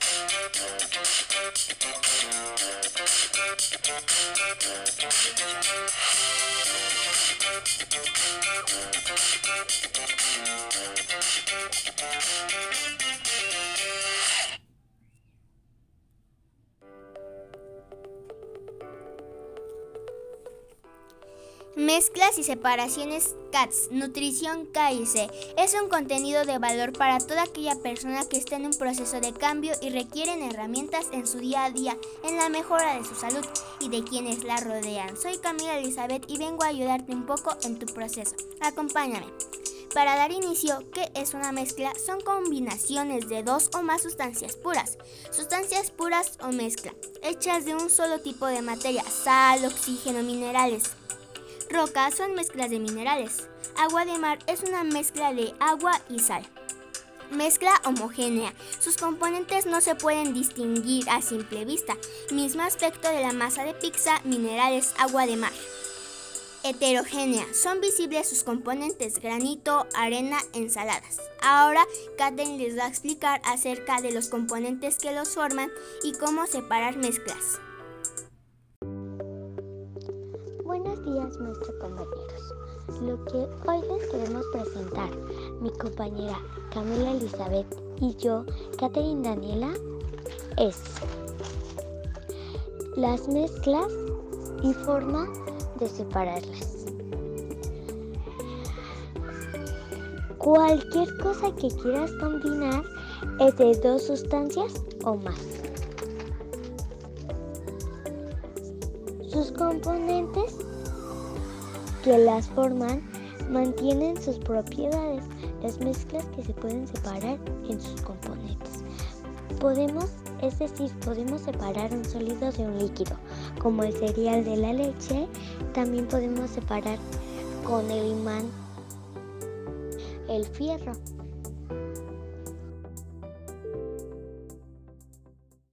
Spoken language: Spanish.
Thank you. Mezclas y separaciones CATS, Nutrición KIC, es un contenido de valor para toda aquella persona que está en un proceso de cambio y requieren herramientas en su día a día en la mejora de su salud y de quienes la rodean. Soy Camila Elizabeth y vengo a ayudarte un poco en tu proceso. Acompáñame. Para dar inicio, ¿qué es una mezcla? Son combinaciones de dos o más sustancias puras. Sustancias puras o mezcla, hechas de un solo tipo de materia, sal, oxígeno, minerales Rocas son mezclas de minerales. Agua de mar es una mezcla de agua y sal. Mezcla homogénea. Sus componentes no se pueden distinguir a simple vista. Mismo aspecto de la masa de pizza, minerales, agua de mar. Heterogénea. Son visibles sus componentes granito, arena, ensaladas. Ahora Katherine les va a explicar acerca de los componentes que los forman y cómo separar mezclas. Días, nuestros compañeros. Lo que hoy les queremos presentar, mi compañera Camila Elizabeth y yo, Catherine Daniela, es las mezclas y forma de separarlas. Cualquier cosa que quieras combinar es de dos sustancias o más. Sus componentes que las forman mantienen sus propiedades, las mezclas que se pueden separar en sus componentes. Podemos, es decir, podemos separar un sólido de un líquido, como el cereal de la leche, también podemos separar con el imán el fierro.